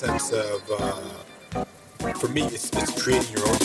Sense of, uh, for me, it's, it's creating your own